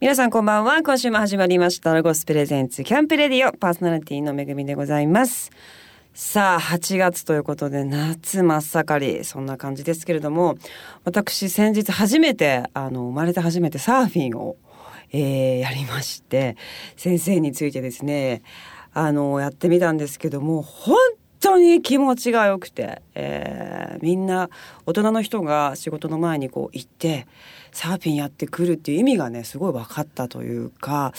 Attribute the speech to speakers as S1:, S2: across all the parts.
S1: 皆さんこんばんは。今週も始まりました。ロゴスプレゼンツキャンプレディオパーソナリティのめぐみでございます。さあ、8月ということで夏真っ盛り、そんな感じですけれども、私先日初めて、あの、生まれて初めてサーフィンを、えーやりまして、先生についてですね、あの、やってみたんですけども、本当に気持ちが良くて、えーみんな大人の人が仕事の前にこう行ってサーフィンやってくるっていう意味がねすごい分かったというか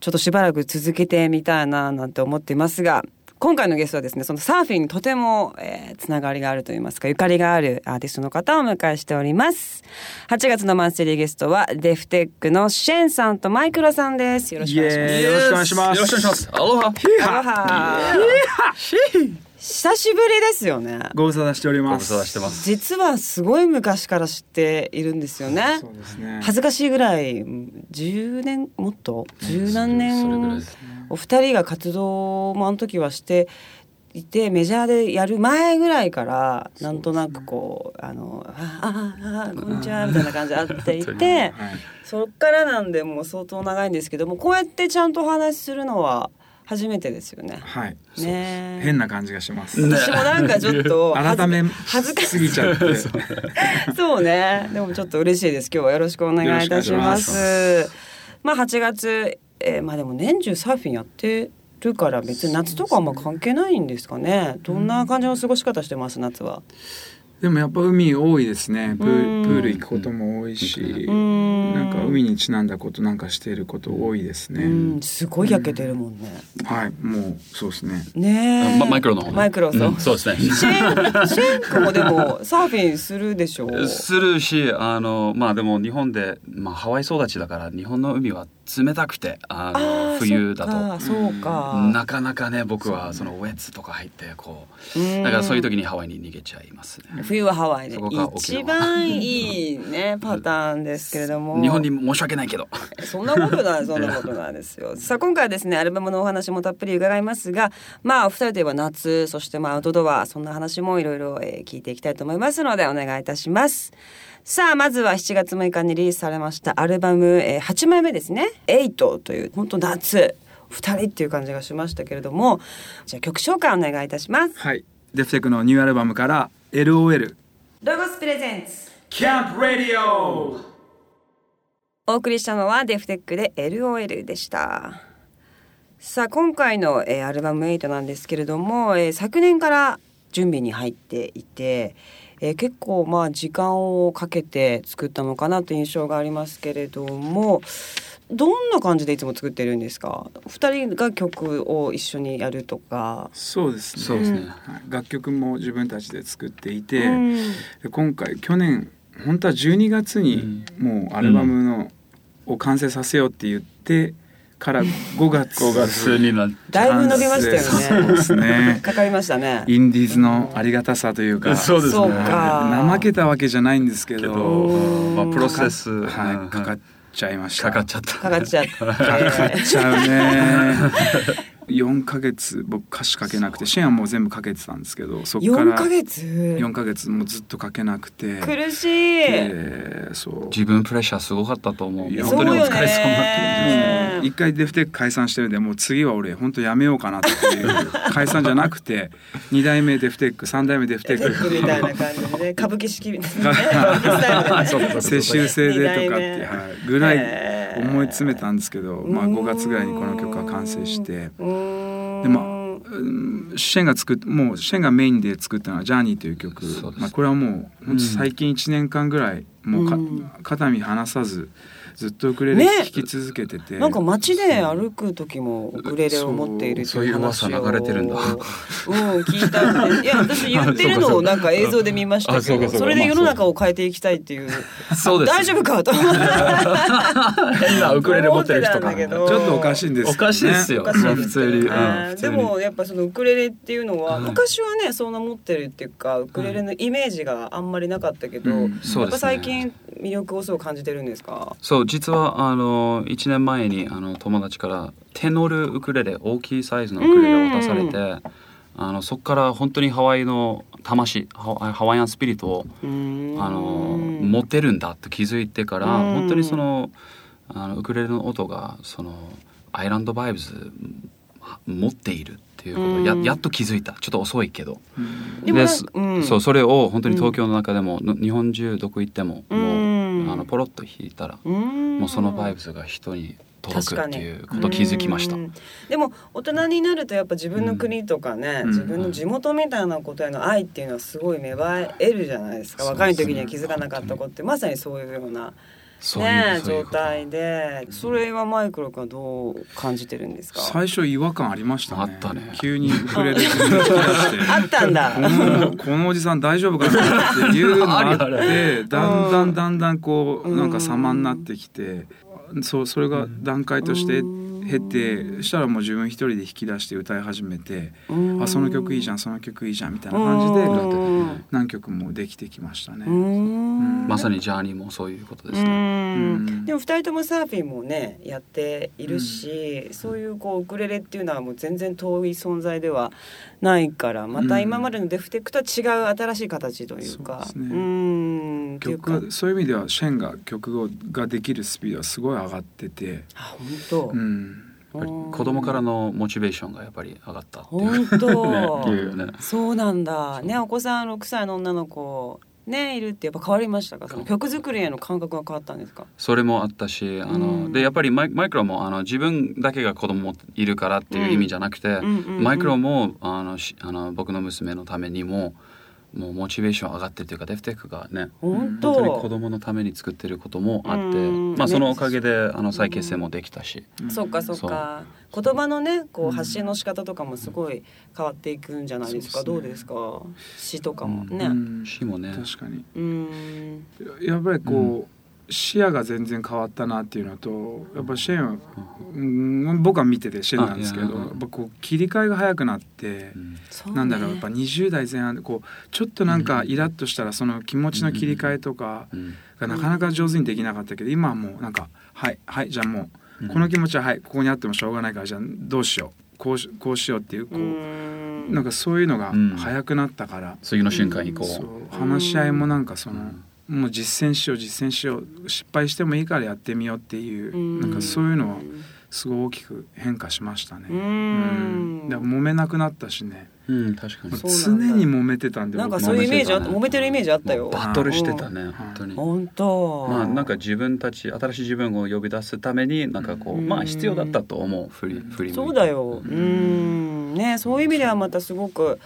S1: ちょっとしばらく続けてみたいななんて思っていますが今回のゲストはですねそのサーフィンにとても、えーつながりがあるといいますかゆかりがあるアーティストの方をお迎えしております。8月のマンスリーゲストはデフテックのシェンさんとマイクロさんです。よろしくお願いします。
S2: よろしくお願いします。
S3: よろしくお願いします。アロハ。
S1: アロハ久しぶりですよね
S2: ご無沙汰しており
S3: ご無
S2: ます。
S3: 沙汰してます。
S1: 実はすごい昔から知っているんですよね
S2: そうですね。
S1: 恥ずかしいぐらい10年もっと？十何年お二人が活動もあの時はしていてメジャーでやる前ぐらいからなんとなくこうあの「ああああこんにちは」みたいな感じで会っていて
S2: はい。
S1: そっからなんでもう相当長いんですけどもこうやってちゃんとお話しするのは初めてですよね。
S2: はい。
S1: ね
S2: 変な感じがします。
S3: ね
S1: 私もなんかちょっと
S2: 改め
S1: 恥ずかし
S2: すぎちゃって。
S1: そうね。でもちょっと嬉しいです。今日はよろしくお願いいたしま。
S2: よろしくお願いし
S1: まあ8月、えーまあでも年中サーフィンやってるから別に夏とかあんま関係ないんですかね。どんな感じの過ごし方してます夏は？
S2: でもやっぱ海多いですね。プ
S1: うん
S2: ープール行くことも多いし、
S1: ん
S2: なんか海にちなんだことなんかしていること多いです
S1: う
S2: ね。
S1: ん、すごい焼けてるもんね。
S2: はい。もうそうですね。
S1: ねえ。
S3: まマイクロの方ね
S1: マイクロそう。
S3: うんそうですね。
S1: シェンシェン君もでもサーフィンするでしょう。
S3: するし、あのまあでも日本でまあハワイ育ちだから日本の海は冷たくて、あ
S1: あ
S3: の
S1: ー
S3: 冬だと。
S1: そうか。
S3: なかなかね僕はそのウェッツとか入ってこう
S1: うん
S3: だからそういう時にハワイに逃げちゃいますね。
S1: 冬はハワイで一番いいね パターンですけれども
S3: 日本に申し訳ないけど。
S1: そんなことない そんなことないですよさあ今回はですねアルバムのお話もたっぷり伺いますがまあお二人といえば夏そしてまあアウトドアそんな話もいろいろえー聞いていきたいと思いますのでお願いいたしますさあまずは7月6日にリリースされましたアルバム、えー、8枚目ですね「エイトという本当夏。2人っていう感じがしましたけれども。じゃあ曲紹介お願いいたします。
S2: はい。デフテックのニューアルバムから LOL
S1: ロゴスプレゼンツ。
S2: キャンプラディオ。
S1: お送りしたのはデフテックで LOL でした。さあ今回の、えーアルバム8なんですけれども、えー昨年から準備に入っていて、えー結構まあ時間をかけて作ったのかなという印象がありますけれどもどんな感じでいつも作ってるんですか？二人が曲を一緒にやるとか、
S2: そうですね。
S3: そうですね。
S2: はい。楽曲も自分たちで作っていて、
S1: うん。
S2: で今回去年本当は12月にもうアルバムの、を完成させようって言ってから5月。
S3: 5月になっ
S1: だいぶ伸びました
S2: そう
S1: よね
S2: ですね。
S1: かかりましたね。
S2: インディーズのありがたさというか。
S3: そうですね。
S2: 怠けたわけじゃないんですけど。
S3: けど、まあプロセス。
S2: はい、かかっちゃいました。
S3: かかっちゃった。
S1: かかっちゃって。
S2: かかっちゃうね4ヶ月僕歌詞書けなくてシェアンも全部書けてたんですけどそっか
S1: 4
S2: ら
S1: ヶ月
S2: ？4ヶ月もうずっと書けなくて。
S1: 苦しい、
S2: でそう。
S3: 自分プレッシャーすごかったと思う。本当にお疲れ様
S1: そうよね
S2: もう一回デフテック解散してるんでもう次は俺本当やめようかなっていう 解散じゃなくて2代目デフテック3代目デフテッ
S1: テックみたいな
S2: ク
S1: 感じでね歌舞伎式みたいなね。
S2: 世襲 制でとかって、はい、ぐらい
S1: へー
S2: 思い詰めたんですけど、まあ、5月ぐらいにこの曲が完成して。でまあうんシェンが作っもうシェンがメインで作ったのは「ジャーニーという曲。まあ、これはもう本当最近1年間ぐらいもう肩身離さずずっとウクレレ
S1: ね。
S2: 弾き続けてて、
S1: なんか街で歩く時もウクレレを持っていると
S3: そういうう
S1: い話を
S3: 噂流れてるんだ。
S1: うん聞いたんで。いや 私言ってるのをなんか映像で見ましたけどそれで世の中を変えていきたいっていう。
S3: そうです。
S1: 大丈夫かと思って
S3: 変なウクレレ持ってる人が
S1: 思ってたんだけど。
S2: ちょっとおかしいんです
S3: おかしいですよ。
S1: おかしいです
S3: 普通に。うん。
S1: で
S3: 普通に
S1: もやっぱそのウクレレっていうのは
S3: はい
S1: 昔はねそんな持ってるっていうかウクレレのイメージがあんまりなかったけど、
S2: うん。
S1: やっぱ最近魅力をそう感じてるんですか？
S3: そう実はあの1年前にあの友達からテノルウクレレ大きいサイズのウクレレを渡されて、あのそこから本当にハワイの魂ハワイアンスピリットを
S1: うーん。
S3: あの持ってるんだと気づいてから
S1: うん。
S3: 本当にそのあのウクレレの音がそのアイランドバイブズ持っているっていうことをや,、
S1: うん。
S3: やっと気づいた。ちょっと遅いけど。
S1: でうん。
S3: そうそれを本当に東京の中でも、の日本中どこ行ってももう、
S1: うん
S3: あのポロッと弾いたら、
S1: うん。
S3: もうそのバイブスが人に届くっていうことを気づきました。
S1: うん。でも大人になるとやっぱ自分の国とかね、
S2: うん。
S1: 自分の地元みたいなことへの愛っていうのはすごい芽生えるじゃないですか、
S3: そう
S1: 若い時には気づかなかった子ってまさにそういうようなね
S3: そういうこと。
S1: 状態で。それはマイクロ君はどう感じてるんですか？
S2: 最初違和感ありましたね。
S3: あったね。
S2: 急にウクレレ自分で弾き出して。
S1: あったんだ。
S2: このこのおじさん大丈夫かなっていうのがあってだんだんだんだんこう
S1: うん。
S2: なんか様になってきてそうそれが段階として経てしたらもう自分一人で弾き出して歌い始めてあその曲いいじゃんその曲いいじゃんみたいな感じで
S1: うん。
S2: 何曲もできてきましたね。
S1: うん。
S3: まさにジャーニーもそういうことです
S1: う
S3: ね。
S1: ん。でも二人ともサーフィンもねやっているし、そういうこうウクレレっていうのはもう全然遠い存在ではないからまた今までのデフテックとは違う新しい形というか。
S2: そう
S1: いうか。
S2: 曲がそういう意味ではシェンが曲ができるスピードはすごい上がってて、
S1: あ本当。
S2: うん、
S3: 子供からのモチベーションがやっぱり上がったっていう。
S1: 本当、
S3: ねね。
S1: そうなんだ。ねお子さん6歳の女の子ねいるってやっぱ変わりましたか？その曲作りへの感覚が変わったんですか？
S3: それもあったしあの、
S1: うん。
S3: でやっぱりマイマイクロもあの自分だけが子供いるからっていう意味じゃなくて、マイクロもあのしあの僕の娘のためにももうモチベーション上がってるというかデフテックがね
S1: 本
S3: 本当に子
S1: 当
S3: 供のために作ってることもあって、
S1: うん。
S3: まあ、そのおかげであの再結成もできたし、
S1: そっかそっか。言葉のねこう発信の仕方とかもすごい変わっていくんじゃないですか、どうですか？詩とかもね。
S2: うん。
S3: 詩もね。
S2: 確かに。
S1: うん。
S2: やっぱりこう、視野が全然変わったなっていうのとやっぱシェンは、うん、僕は見ててシェンなんですけど
S3: や
S2: やっぱこう切り替えが早くなって
S3: う。ん。
S2: なんだろうやっぱ20代前半でこうちょっとなんかイラッとしたらその気持ちの切り替えとか
S3: うん。
S2: がなかなか上手にできなかったけど今はもうなんかはいはいじゃあも
S3: う
S2: うん。この気持ちははいここにあってもしょうがないからじゃあどうしようこうしこうしようっていうこ
S1: う
S2: うん。なんかそういうのが
S3: うん。
S2: 早くなったから
S3: 次の瞬間にこう、
S2: 話し合いもなんかその
S3: うん
S2: もう実践しよう実践しよう失敗してもいいからやってみようっていう
S1: うん。
S2: なんかそういうのはすごい大きく変化しましたね。
S1: うん。
S2: うん、だから揉めなくなったしね。
S3: うん、確かに。
S2: 常に揉めてたんで僕
S1: なんかそういうイメージあっ
S3: 揉めてたね。
S1: 揉めてるイメージあったよ。
S3: バトルしてたね、
S2: ん。
S3: 本当に。
S1: 本当。
S3: まあなんか自分たち新しい自分を呼び出すためになんかこう、
S1: うん。
S3: まあ必要だったと思う振り振り
S1: そうだよ。うん。ねそういう意味ではまたすごく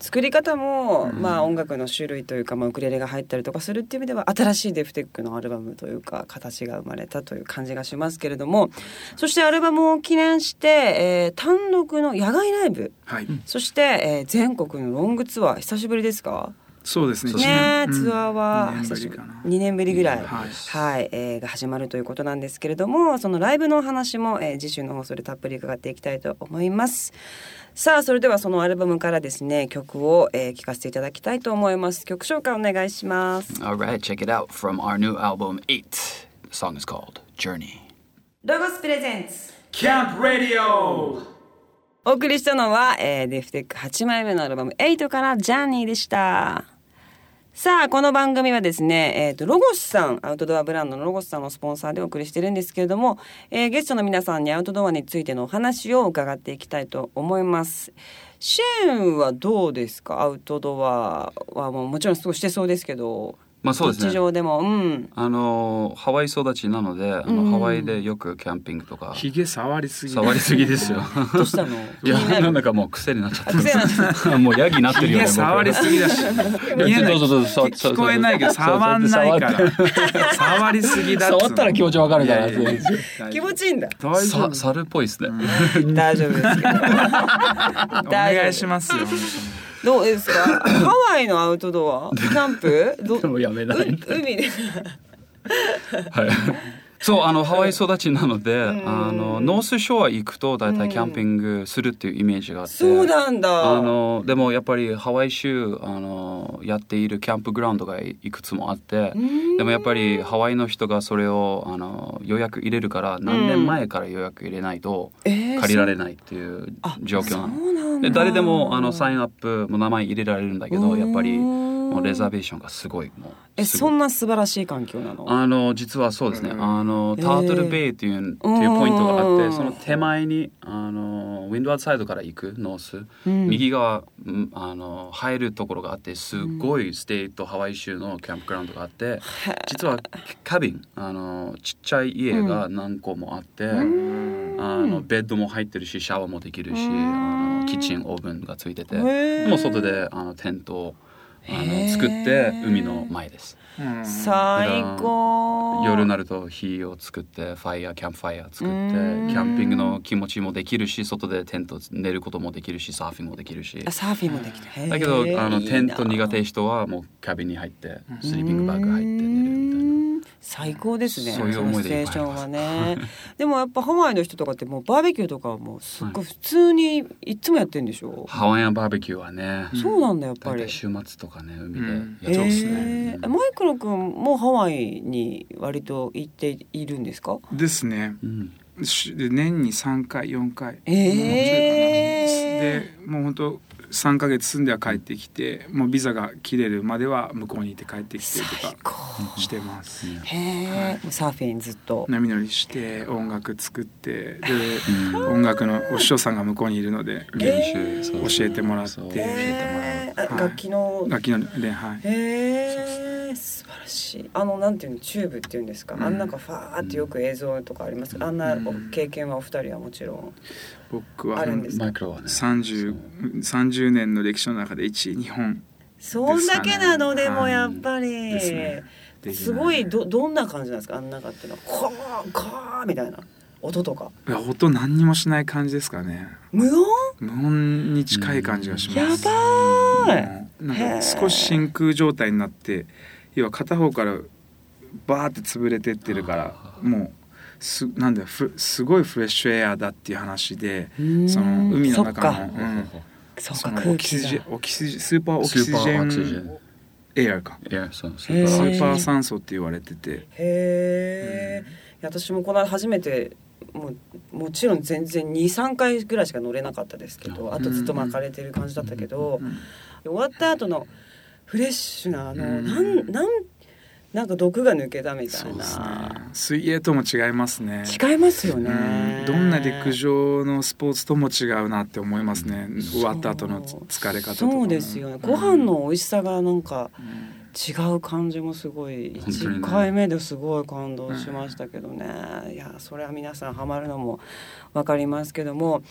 S1: 作り方も、
S3: うん。
S1: まあ音楽の種類というか、まあ、ウクレレが入ったりとかするっていう意味では新しいデフテックのアルバムというか形が生まれたという感じがしますけれどもそしてアルバムを記念して、えー単独の野外ライブ。
S2: はい、
S1: そして、えー全国のロングツアー久しぶりですか？
S2: そうですね。
S1: ね。
S2: 一年
S1: ツアーは
S2: うん二年ぶ
S1: 久しぶり。
S2: りかな
S1: 2年ぶりぐらい。
S2: はい。
S1: はい、えーが始まるということなんですけれどもそのライブのお話も、えー次週の放送でたっぷり伺っていきたいと思います。さあそれではそのアルバムからですね曲を、えー、聴かせていただきたいと思います。曲紹介お願いします。
S3: Alright, check it out from our new album 8 The song is called Journey.
S1: ロゴスプレゼンツ
S2: キャンプラディオ
S1: お送りしたのは、えーデフテック8枚目のアルバム8からジャーニーでしたさあこの番組はですね、えー、とロゴスさんアウトドアブランドのロゴスさんのスポンサーでお送りしてるんですけれども、えーゲストの皆さんにアウトドアについてのお話を伺っていきたいと思います。シェーンはどうですか？アウトドアはもうもちろんすごしてそうですけど。
S3: まあそうですね。
S1: 日常でもうん。
S3: あのハワイ育ちなのであの、
S1: うん。
S3: ハワイでよくキャンピングとか。
S2: ひげ触りすぎ。
S3: 触りすぎですよ。
S1: どうしたの？
S3: いや
S1: な
S3: んだかもう癖になっちゃって
S1: 癖になっちゃっ
S3: もうヤギになってる
S2: ひ
S3: よね
S2: げ触りすぎだし。見えない。
S3: どうぞどうぞそう
S2: 聞聞こえないけど触んないから。触りすぎだ
S3: 触ったら気持ちわかるから
S2: いやいや。いや
S1: 気持ちいいんだ。
S2: 大丈夫。
S3: さ猿っぽいですね、
S1: 大丈夫ですけど。
S2: お願いしますよ
S1: どうですか？ハワイのアウトドア？キャンプ？ど
S3: でもやめな
S1: う
S3: い
S1: 海で。
S3: はい。そうあのハワイ育ちなので、
S1: ん。
S3: あのノースショア行くと大体キャンピングするっていうイメージがあって、
S1: そうなんだ。
S3: あのでもやっぱりハワイ州あのやっている campground がいくつもあって、でもやっぱりハワイの人がそれをあの予約入れるから何年前から予約入れないと
S1: えー
S3: 借りられないっていう
S1: あ
S3: 状況なの。
S1: そうなんだ。
S3: で誰でもあの sign up も名前入れられるんだけどやっぱりもう reservation がすごいもう
S1: えそんな素晴らしい環境なの？
S3: あの実はそうですね、
S2: うん。
S3: あのタートルベイっていう,、っていうポイントがあってその手前にあの windward side から行くノース、
S1: うん。
S3: 右側うんあの入るところがあってすごいステートハワイ州の campground があって、実はカビンあのちっちゃい家が何個もあって、あのベッドも入ってるしシャワーもできるし、あのキッチンオーブンがついてて、
S1: へー。
S3: もう外であのテントをあの作って海の前です。
S2: うん。
S1: 最高。
S3: 夜になると火を作ってファイヤーキャンプファイヤー作ってキ
S1: うん。
S3: ャンピングの気持ちもできるし外でテント寝ることもできるしサーフィンもできるし。
S1: あサーフィンもできたへー
S3: だけどあのテント苦手人はもうキャビンに入ってスリーピングバッグ入って寝るみたいな。
S1: うん。最高ですね
S3: そういう思い
S1: そ
S3: 出いっ
S1: はね。でもやっぱハワイの人とかってもうバーベキューとかはもうすっごい普通にいつもやってんでしょ、
S3: ハワイアンバーベキューはね
S1: そうなんだやっぱり。
S3: 週末とかね海で
S2: うん。
S3: やってますね。
S1: えー。マイクロ君もハワイに割と行っているんですか？
S2: ですね。
S3: うん。
S2: 年に3回4回。
S1: えー。
S2: でもう本当3ヶ月住んでは帰ってきてもうビザが切れるまでは向こうにいて帰ってきてと
S1: 最
S2: か
S1: 高。
S2: してます。
S1: へえ、サーフィンずっと。
S2: 波乗りして音楽作ってで音楽のお師匠さんが向こうにいるので教えてもらって。
S3: そう
S1: へー。あ
S2: はい。
S1: 楽器の。
S2: 楽器の練はい。
S1: へえ素晴らしい。あのなんていうのチューブっていうんですか、
S2: うん。
S1: あんなんかファーってよく映像とかあります、あんな
S2: うん。
S1: 経験はお二人はもちろん
S2: 僕は
S1: あるんです
S3: マイクロはね。
S2: 30 30年の歴史の中で1位日本
S1: そんだけなのでも
S2: はい。
S1: やっぱり、
S2: ね。
S1: すごいどどんな感じなんですか？あん中っていうのは。コーンコーンみたいな。音とか。
S2: いや音何にもしない感じですかね。
S1: 無音？
S2: 無音に近い感じがします、
S1: やばーい。
S2: もうなんか少し真空状態になって要は片方からバーって潰れてってるからもうすなんだすごいフレッシュエアだっていう話で
S1: うん。
S2: その海の中のうん。
S1: そ
S2: オキシジオキスーパーオキシジェンエアか。
S3: ス
S1: へー。
S3: パー
S2: 酸素って言われてて。
S1: へえ、いや私もこの間初めてもうもちろん全然23回ぐらいしか乗れなかったですけどあとずっと巻かれてる感じだったけど、
S2: うん。
S1: 終わった後のフレッシュなあの、
S2: うん。
S1: なんなんなんか毒が抜けたみたい
S2: そうですね。
S1: な、
S2: 水泳とも違いますね。
S1: 違いますよ
S2: う
S1: ね
S2: ん、どんな陸上のスポーツとも違うなって思いますね。終わった後の疲れ方
S1: そうですよね。ご飯の美味しさがなんか違う感じもすごい
S3: 本当にね
S1: 1回目ですごい感動しましたけどね、いやそれは皆さんハマるのも分かりますけども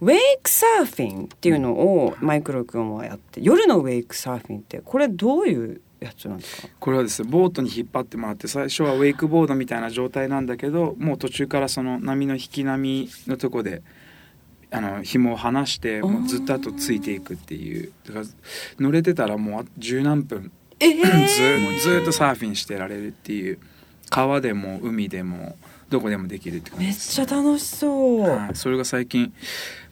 S1: ウェイクサーフィンっていうのをマイクロ君はやって夜のウェイクサーフィンってこれどういうやつなんですか？
S2: これはですねボートに引っ張ってもらって最初はウェイクボードみたいな状態なんだけどもう途中からその波の引き波のとこであの紐を離してもうずっと後ついていくっていう。だから乗れてたらもう十何分
S1: え
S2: ず
S1: ー、
S2: ずっとサーフィンしてられるっていう。川でも海でもどこでもできるって感じ。
S1: めっちゃ楽しそう、
S2: はい、それが最近、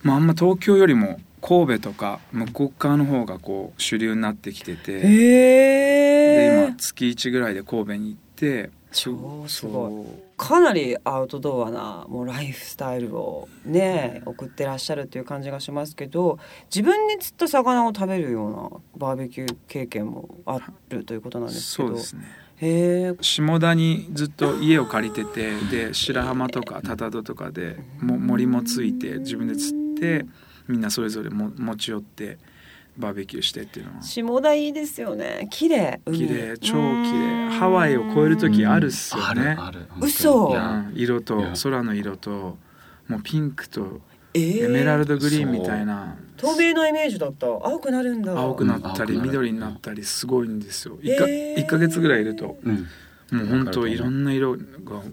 S2: まあ、あんま東京よりも神戸とか向こう側の方がこう主流になってきてて、で
S1: へえ
S2: 今月1ぐらいで神戸に行って
S1: 超すごい。かなりアウトドアなもうライフスタイルをね送ってらっしゃるっていう感じがしますけど自分で釣った魚を食べるようなバーベキュー経験もあるということなんですけど。
S2: そうですね。
S1: へえ
S2: 下田にずっと家を借りてて で白浜とか多々戸とかでも森もついて自分で釣ってみんなそれぞれも持ち寄ってバーベキューしてっていうのは。
S1: 下田いいですよね。綺麗。海。
S2: 綺麗。超綺
S1: うん。
S2: 麗ハワイを超える時あるっすよ
S3: あ
S2: ね
S3: るある。本当に。
S1: 嘘。
S2: 色と空の色ともうピンクと
S1: えー
S2: エメラルドグリーンみたいな。
S1: 透明なイメージだった。青くなるんだ。
S2: 青くなったり緑になったりすごいんですよ。1, か
S1: へー
S2: 1ヶ月ぐらいいると。
S3: うん。
S2: もう本当いろんな色が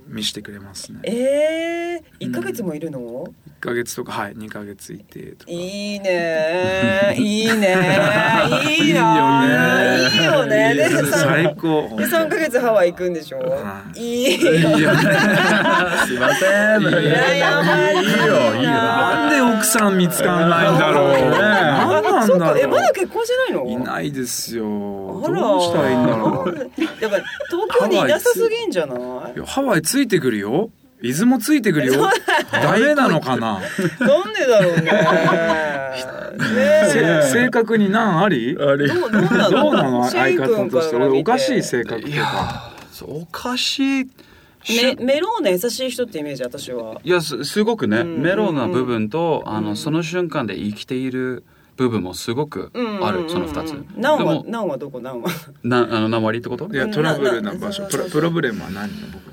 S2: 見せてくれますね。
S1: えー、1ヶ月もいるの、
S2: 1ヶ月とかはい2ヶ月いてとか
S1: いいね。いいね。いい
S2: い
S1: ないいよね。でさ
S2: 最高。
S1: で3ヶ月ハワイ行くんでしょ？
S2: はい。
S1: いい
S2: いいよね。
S3: すいません。
S2: いや
S1: やばい
S3: いいよいいよ。
S2: なんで奥さん見つかんないんだろう何なん
S1: そう。か
S2: だろ
S1: えまだ結婚してないの？
S2: ういないですよ。どうしたらいいんだろう。
S1: やっぱ東京にいなさすぎんじゃない？
S2: いやハワイついてくるよ水もついてくるよ。ダメなのかな？
S1: なんでだろうね。
S2: せ
S1: ね
S2: 正確に何あり？
S3: あれ
S1: え。どうなの？
S2: どうなの？
S1: シェイ
S2: 相
S1: 君
S2: 方として。
S1: から見
S2: 俺おかしい性格
S3: そうおかしい。し
S1: メメローナ優しい人ってイメージ私は。
S3: いやすすごくね、
S1: うん。
S3: メロウな部分と、あ
S1: うん。
S3: のその瞬間で生きている部分もすごくある、その二つ。
S1: ナンは
S3: でも
S1: ナンはどこ？ナンは。
S3: な あの鉛ってこと？
S2: いやトラブルな場所。
S1: なな
S2: プロプロブレムは何の僕の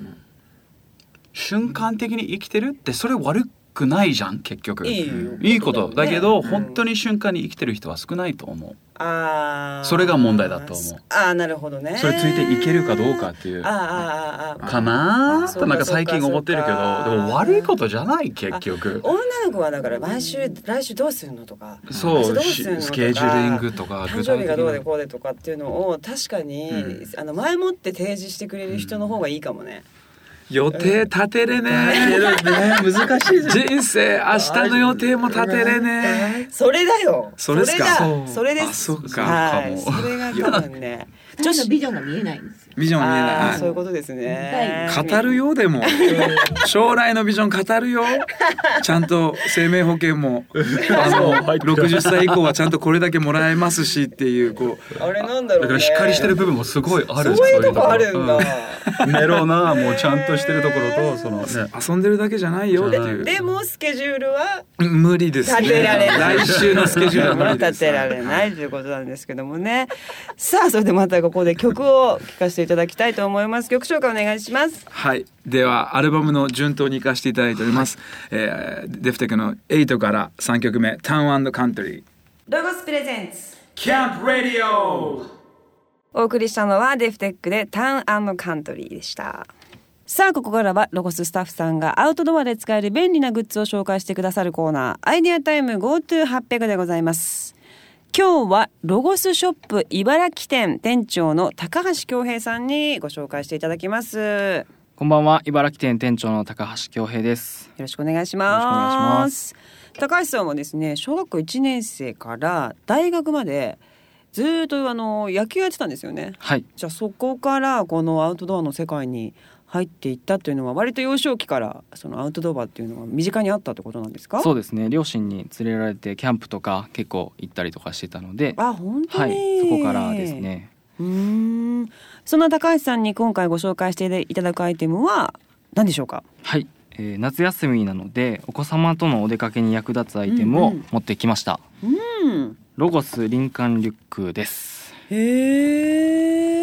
S3: 瞬間的に生きてるってそれ悪くないじゃん結局。
S1: いいよ
S3: いいことだけど、
S1: ね
S3: 本当に瞬間に生きてる人は少ないと思う。
S1: ああ。
S3: それが問題だと思う
S1: ああなるほどね。
S3: それついていけるかどうかっていう。
S1: ああああああ。
S3: かなとなんか最近思ってるけどでも悪いことじゃない結局
S1: 女の子はだから毎週来週どうするのとか
S3: そうスケジューリングとか
S1: 誕生日がどうでこうでとかっていうのを確かに、
S2: うん
S1: あの前もって提示してくれる人の方がいいかもね。
S2: 予定立てれね
S3: 難しい
S2: 人生明日の予定も立てれね
S1: それだよ。
S2: それっすか
S1: それ
S3: そう
S1: だそれです。
S2: あそっか
S1: はい。
S3: かも
S1: それが多分ね。
S4: 女子のビジョンが見えないんですよ。
S2: ビジョン見えない。
S1: そういうことですね。
S2: 語るよでも。将来のビジョン語るよ。ちゃんと生命保険も あの60歳以降はちゃんとこれだけもらえますしっていうこう。
S1: あれなんだろう、ね。
S3: だからしっかりしてる部分もすごいある。
S1: そういうとこあるんだ。
S3: うん。メロなもうちゃんとしてるところとそのね。
S2: 遊んでるだけじゃないよっていう。
S1: でもスケジュールは？
S2: 無理ですね。
S1: 立てられない。
S2: 来週のスケジュールは無理です。
S1: 立てられないということなんですけどもね。さあそれでまたここで曲を聴かせていただきたいと思います。曲紹介お願いします。
S2: はいではアルバムの順当に行かせていただいております、えーデフテクの8から3曲目「タウンカントリー
S1: ロゴスプレゼンツ。」
S2: キャンプラディオ
S1: お送りしたのはデフテックでタウンカントリーでした。さあここからはロゴススタッフさんがアウトドアで使える便利なグッズを紹介してくださるコーナーアイデアタイム GoTo800 でございます今日はロゴスショップ茨城店店長の高橋恭平さんにご紹介していただきます。よ
S5: こんばんは、茨城店店長の高橋恭平です。よろしくお願いし
S1: ま
S5: ます。
S1: 高橋さんはですね小学校1年生から大学までずーっとあの野球やってたんですよね。
S5: はい、
S1: じゃあそこからこのアウトドアの世界に入っていったというのは割と幼少期からそのアウトドアっていうのは身近にあったってことなんですか？
S5: そうですね。両親に連れられてキャンプとか結構行ったりとかしてたので、
S1: あ本当に、
S5: はい、そこからですね。
S1: うーんそんな高橋さんに今回ご紹介していただくアイテムは何でしょうか？
S5: はい、えー夏休みなのでお子様とのお出かけに役立つアイテムを
S1: うんうん
S5: 持ってきました。
S1: うん
S5: ロゴスリンカンリュックです。
S1: へえ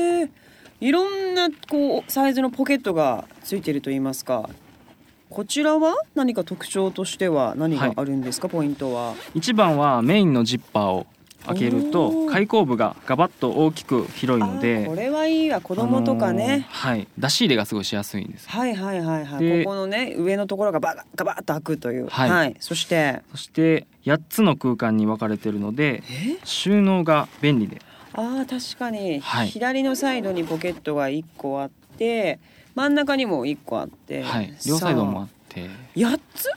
S1: いろんなこうサイズのポケットがついていると言いますか。こちらは何か特徴としては何があるんですか、ポイントは。
S5: 一番はメインのジッパーを開けると開口部がガバッと大きく広いの
S1: あ
S5: で
S1: これはいいわ。子供とかね、
S5: あのーはい、出し入れがすごいしやすいんです。
S1: はいはいはいはい。
S5: で
S1: ここのね上のところがバガガバッと開くという。
S5: はい。
S1: そして。
S5: そして8つの空間に分かれてるので
S1: え？
S5: 収納が便利で
S1: あー確かに、
S5: はい。
S1: 左のサイドにポケットが1個あって真ん中にも1個あって、
S5: はい、両サイドもあって。
S1: 8つ？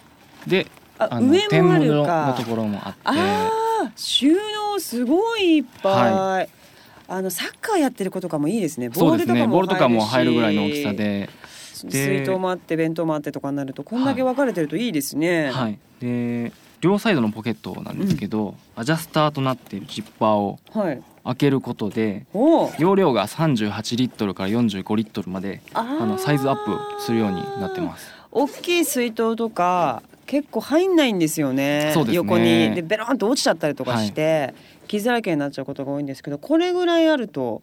S5: で
S1: あ上もあるか。
S5: のところもあって。
S1: あー収納すごいいっぱい、あのサッカーやってる子とかもいいですね。
S5: そうですね。ボールとかも入るぐらいの大
S1: し
S5: きさで。
S1: 水筒もあって弁当もあってとかになるとこんだけ分かれてるといいですね、
S5: はい。で両サイドのポケットなんですけど、アジャスターとなっているジッパーを
S1: はい
S5: 開けることで容量が38リットルから45リットルまで
S1: あ
S5: あのサイズアップするようになってます。
S1: 大きい水筒とか結構入んないんですよね
S5: ね。
S1: 横に。でベロンと落ちちゃったりとかして、傷だらけになっちゃうことが多いんですけどこれぐらいあると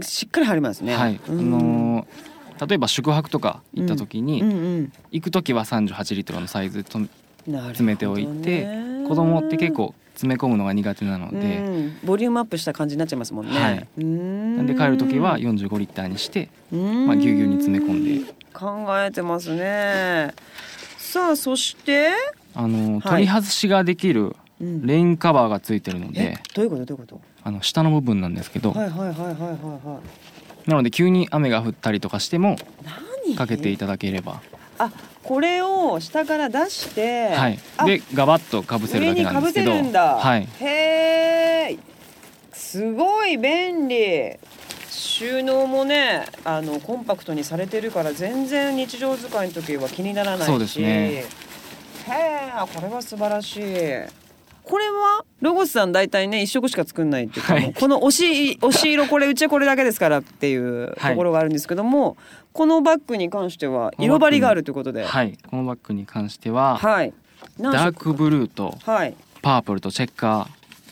S1: しっかり入りますね。
S5: はい、あ
S1: うん。
S5: のー例えば宿泊とか行った時に、
S1: うんうん
S5: 行く時は38リットルのサイズと詰めておいて子供って結構詰め込むのが苦手なので、
S1: うん。ボリュームアップした感じになっちゃいますもんね、
S5: はい。
S1: うん。
S5: なんで帰る時は45リッターにして、
S1: うん。
S5: まあ、ぎゅうぎゅうに詰め込んで。
S1: 考えてますね。さあそして、
S5: あの
S1: はい。
S5: 取り外しができる
S1: うん。
S5: レインカバーがついてるの
S1: え？
S5: で、
S1: どういうことどういうこ
S5: あの下の部分なんですけど、
S1: とはいはいはいはいはいはい。
S5: なので急に雨が降ったりとかしても
S1: 何？
S5: かけていただければ、
S1: あこれを下から出して
S5: はい。
S1: あ、
S5: でガバッとかぶせるだけなんですけど。
S1: せるんだ、
S5: はい、
S1: へえすごい便利。収納もねあのコンパクトにされてるから全然日常使いの時は気にならないし。
S5: そうですね。
S1: へえこれは素晴らしいこれはロゴスさん大体ね一色しか作んないっていうか、
S5: はい。
S1: この押し押し色これうちはこれだけですからっていうところがあるんですけども、このバッグに関しては色張りがあるということで。
S5: はい。このバッグに関しては
S1: はい。
S5: ダークブルーと
S1: はい。
S5: パープルとチェッカ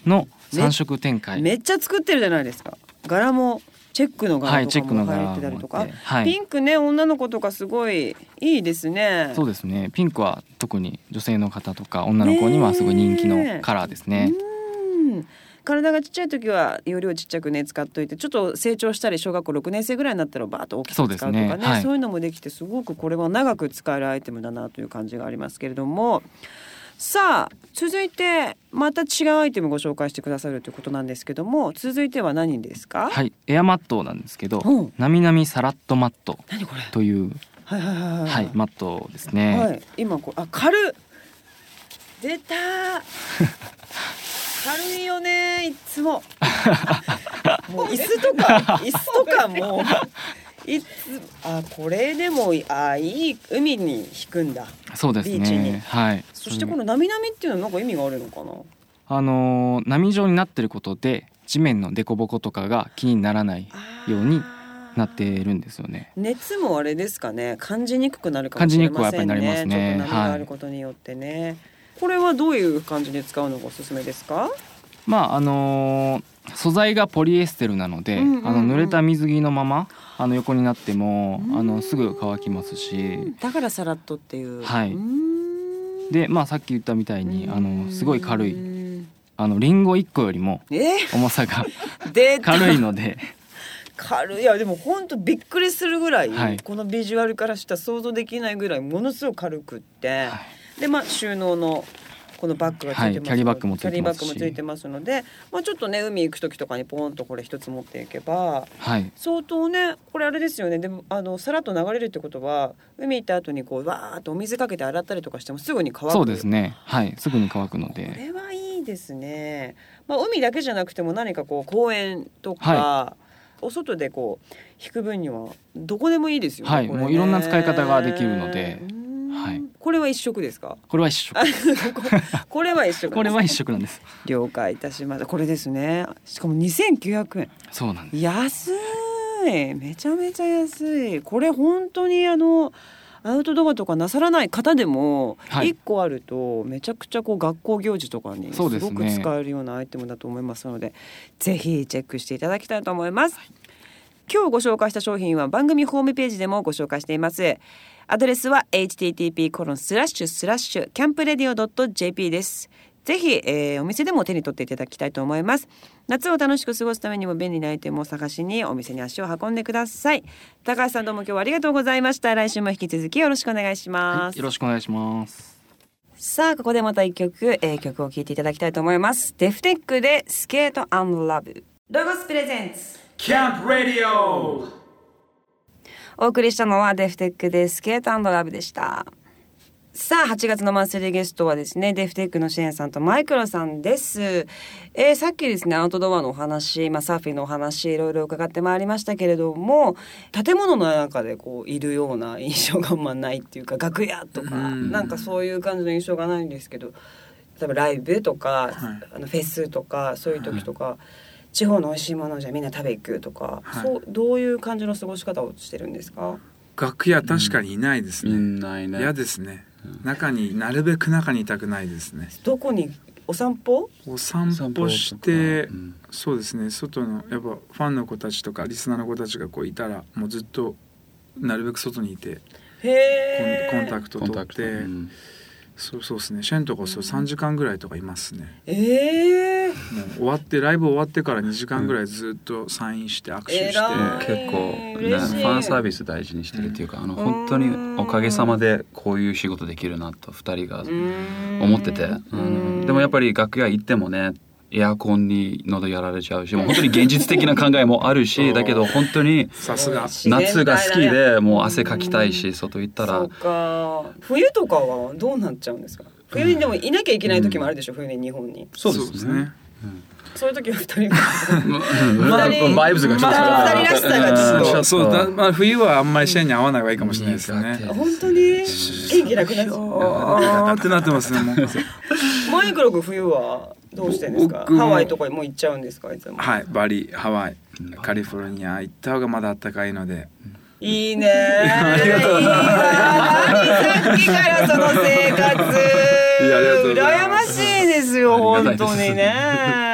S5: ーの3色展開。
S1: めっちゃ作ってるじゃないですか。柄もチェックの柄とかも入ってたりとか、
S5: はい。
S1: ピンクね女の子とかすごいいいですね。
S5: そうですね。ピンクは特に女性の方とか女の子にはすごい人気のカラーですね。
S1: うん。体がちっちゃい時は容量ちっちゃくね使っといてちょっと成長したり小学校6年生ぐらいになったらバーッと大きく使うとか
S5: そう
S1: ね
S5: ですね。はい。
S1: そういうのもできてすごくこれは長く使えるアイテムだなという感じがありますけれどもさあ続いてまた違うアイテムご紹介してくださるということなんですけども続いては何ですか、
S5: はいエアマットなんですけど
S1: うん。
S5: なみなみサラットマット
S1: 何これ？
S5: という
S1: はいはいはいはい、
S5: はい。マットですね、
S1: はい、今これあ軽っ。出たー。軽いよねいつも。もう椅子とか椅子とかもう いつあこれでもあいい海に引くんだ。
S5: そうです
S1: ビーチに。
S5: ねはい。
S1: そしてこの「なみなみ」っていうのはなんか意味があるのかな？
S5: あのー波状になってることで地面の凸凹とかが気にならないようになっているんですよね。
S1: 熱もあれですかね？感じにくくなるかもしれませんね。
S5: 感じにくくはやっぱりなりますね。
S1: ちょっと波があることによってね、これはどういう感じで使うのがおすすめですか？
S5: まああのー素材がポリエステルなので、
S1: うんうんうん。
S5: あの濡れた水着のままあの横になっても
S1: うん。
S5: あのすぐ乾きますし。
S1: だからサラットっていう。
S5: はい。でまあさっき言ったみたいにあのすごい軽
S1: う
S5: い
S1: ん
S5: あのリンゴ1個よりも
S1: え？
S5: 重さが 軽いので。
S1: 軽い。いやでも本当びっくりするぐらい、
S5: はい。
S1: このビジュアルからしたら想像できないぐらいものすごく軽くって、でまあ収納のこのバッグがついてます
S5: はいキャリーバッグもついてますし。
S1: キャリーバッグもついてますので、まあ、ちょっとね海行く時とかにポンとこれ一つ持っていけば
S5: はい。
S1: 相当ねこれあれですよね。でもあのさらっと流れるってことは海行った後にこうわーっとお水かけて洗ったりとかしてもすぐに乾く。
S5: そうですね。はいすぐに乾くの
S1: こ
S5: で
S1: れはいいですね。まあ海だけじゃなくても何かこう公園とか、
S5: は
S1: お外でこう引く分にはどこでもいいですよね。
S5: はい
S1: ね。
S5: もういろんな使い方ができるので。
S1: うーん
S5: はい
S1: これは一色ですか？
S5: これは一色
S1: これは一色。
S5: これは一色なんです
S1: 了解いたしました。これですね。しかも二千九百円。
S5: そうなんです
S1: 安い。めちゃめちゃ安い。これ本当にあの。アウトドアとかなさらない方でも
S5: はい
S1: 一個あるとめちゃくちゃこう学校行事とかにすごく使えるようなアイテムだと思いますのでぜひチェックしていただきたいと思います、今日ご紹介した商品は番組ホームページでもご紹介していますアドレスは http コロンスラッシュスラッシュキャンプレディオ .jp です。ぜひ、えーお店でも手に取っていただきたいと思います。夏を楽しく過ごすためにも便利なアイテムを探しにお店に足を運んでください。高橋さんどうも今日はありがとうございました。来週も引き続きよろしくお願いします、
S5: よろしくお願いします。
S1: さあここでまた一曲、えー曲を聴いていただきたいと思います。デフテックでスケートラブ。ロゴスプレゼンツ。
S2: Camp Radio!
S1: お送りしたのはデフテックでスケートラブでした。さあ8月のマンスリーゲストはですねデフテックのシェーンさんとマイクロさんです、えーさっきですねアウトドアのお話、まあ、サーフィンのお話いろいろ伺ってまいりましたけれども建物の中でこういるような印象があんまないっていうか 楽屋とか
S2: うん。
S1: なんかそういう感じの印象がないんですけど例えばライブとか、
S2: はい。
S1: あのフェスとかそういう時とか、地方の美味しいものをじゃあみんな食べ行くとか、
S2: はい。
S1: そうどういう感じの過ごし方をしてるんですか？
S2: 楽屋確かにいないです
S3: い
S2: ね。
S3: ないね
S2: 嫌ですね。中になるべく中にいたくないですね。
S1: どこにお散歩？
S2: お散歩して、
S3: うん。
S2: そうですね。外のやっぱファンの子たちとかリスナーの子たちがこういたらもうずっとなるべく外にいて
S1: へえ
S2: コンタクト取って、
S3: うん
S2: そうそうですね。シェンとこそ3時間ぐらいとかいますね。
S1: ええ
S2: もう終わってライブ終わってから2時間ぐらいずっとサインして握手して、
S3: 結構、ね、ファンサービス大事にしてるっていうかあの本当におかげさまでこういう仕事できるなと2人が思ってて、うん。でもやっぱり楽屋行ってもねエアコンに喉やられちゃうしもう本当に現実的な考えもあるし だけど本当に
S2: さすが。
S3: 夏が好きでもう汗かきたいし外行ったら
S1: そうか冬とかはどうなっちゃうんですか冬にでもいなきゃいけない時もあるでしょ、冬に日本に
S3: そうですね
S1: そういう時は二人
S3: ま
S1: 二人
S3: バイブスがちょっと
S1: まあ二人らしさがちょっと。
S2: そうそうだ。まあ冬はあんまりシェアに合わない方がいいかもしれないですね。
S1: 本当に？元気なくなっちゃ
S2: ってなってますねもう。
S1: マイクロ君冬はどうしてんですか？ハワイとかにもう行っちゃうんですかいつも。
S2: はいバリハワイ。カリフォルニア行った方がまだ暖かいので。
S1: いいねあ
S2: りがとう。ございます
S1: さっきからその生活。
S2: いや
S1: 羨ましいですよ
S3: あ
S1: 本当にね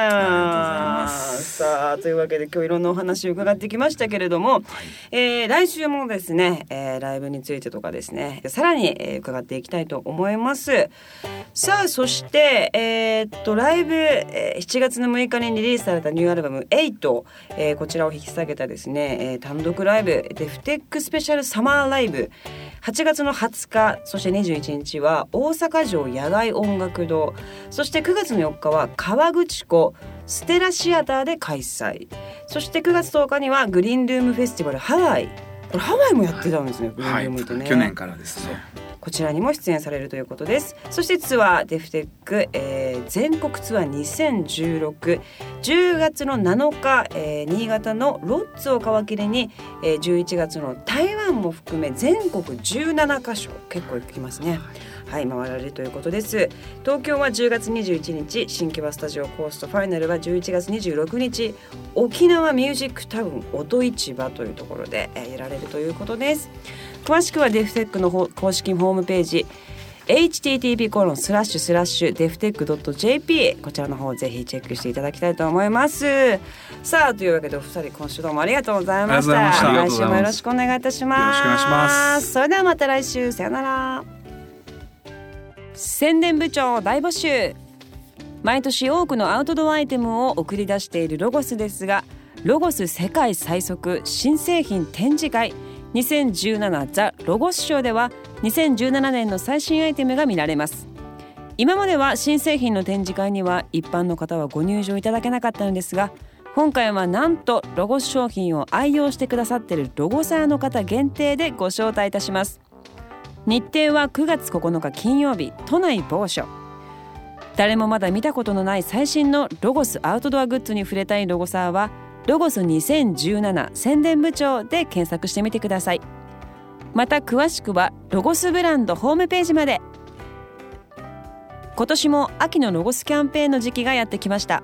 S1: さあというわけで今日いろんなお話を伺ってきましたけれども、えー来週もですね、えーライブについてとかですねさらに、えー伺っていきたいと思います。さあそしてえーっとライブ、えー7月の6日にリリースされたニューアルバム「8」えーこちらを引き下げたですね、えー単独ライブデフテックスペシャルサマーライブ8月の20日そして21日は大阪城野外音楽堂そして9月の4日は河口湖ステラシアターで開催。そして9月10日にはグリーンルームフェスティバルハワイ。これハワイもやってたんですね、グリーンルームってね、
S2: 去年からですね。
S1: こちらにも出演されるということです。そしてツアーデフテック、えー全国ツアー201610月の7日、えー新潟のロッツを皮切りに、えー11月の台湾も含め全国17カ所結構行きますね。はい回られるということです。東京は10月21日新木場スタジオコーストファイナルは11月26日沖縄ミュージックタウン音市場というところで、えーやられるということです。詳しくはデフテックのほ公式ホームページ http コロンスラッシュスラッシュデフテック .jp こちらの方ぜひチェックしていただきたいと思います。さあというわけでお二人今週どうもありがとうございました。
S2: ありがとうございました。
S1: 来週もよろしくお願いいたします。
S2: よろしくお願いします。
S1: それではまた来週。さよなら宣伝部長大募集。毎年多くのアウトドアアイテムを送り出しているロゴスですがロゴス世界最速新製品展示会2017ザ・ロゴスショーでは2017年の最新アイテムが見られます。今までは新製品の展示会には一般の方はご入場いただけなかったのですが今回はなんとロゴス商品を愛用してくださっているロゴサーの方限定でご招待いたします。日程は9月9日金曜日都内某所。誰もまだ見たことのない最新のロゴスアウトドアグッズに触れたいロゴサーはロゴス2017宣伝部長で検索してみてください。また詳しくはロゴスブランドホームページまで。今年も秋のロゴスキャンペーンの時期がやってきました。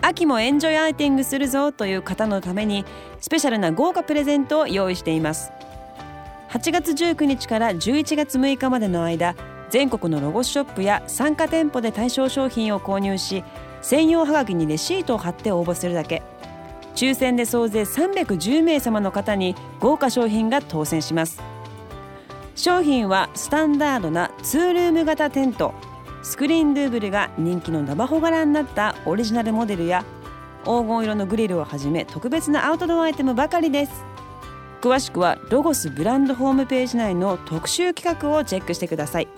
S1: 秋もエンジョイアイティングするぞという方のためにスペシャルな豪華プレゼントを用意しています。8月19日から11月6日までの間全国のロゴスショップや参加店舗で対象商品を購入し専用はがきにレシートを貼って応募するだけ。抽選で総勢310名様の方に豪華商品が当選します。商品はスタンダードなツールーム型テント。スクリーンドゥーブルが人気のナバホ柄になったオリジナルモデルや黄金色のグリルをはじめ特別なアウトドアアイテムばかりです。詳しくはロゴスブランドホームページ内の特集企画をチェックしてください。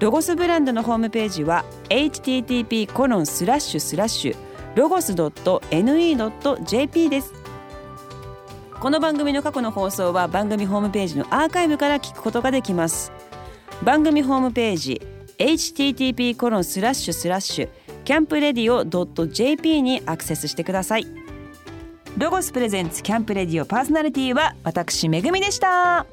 S1: ロゴスブランドのホームページは http コロンスラッシュスラッシュロゴス .ne.jp です。この番組の過去の放送は番組ホームページのアーカイブから聞くことができます。番組ホームページ http コロンスラッシュスラッシュキャンプレディオ .jp にアクセスしてください。ロゴスプレゼンツキャンプレディオパーソナリティは私めぐみでした。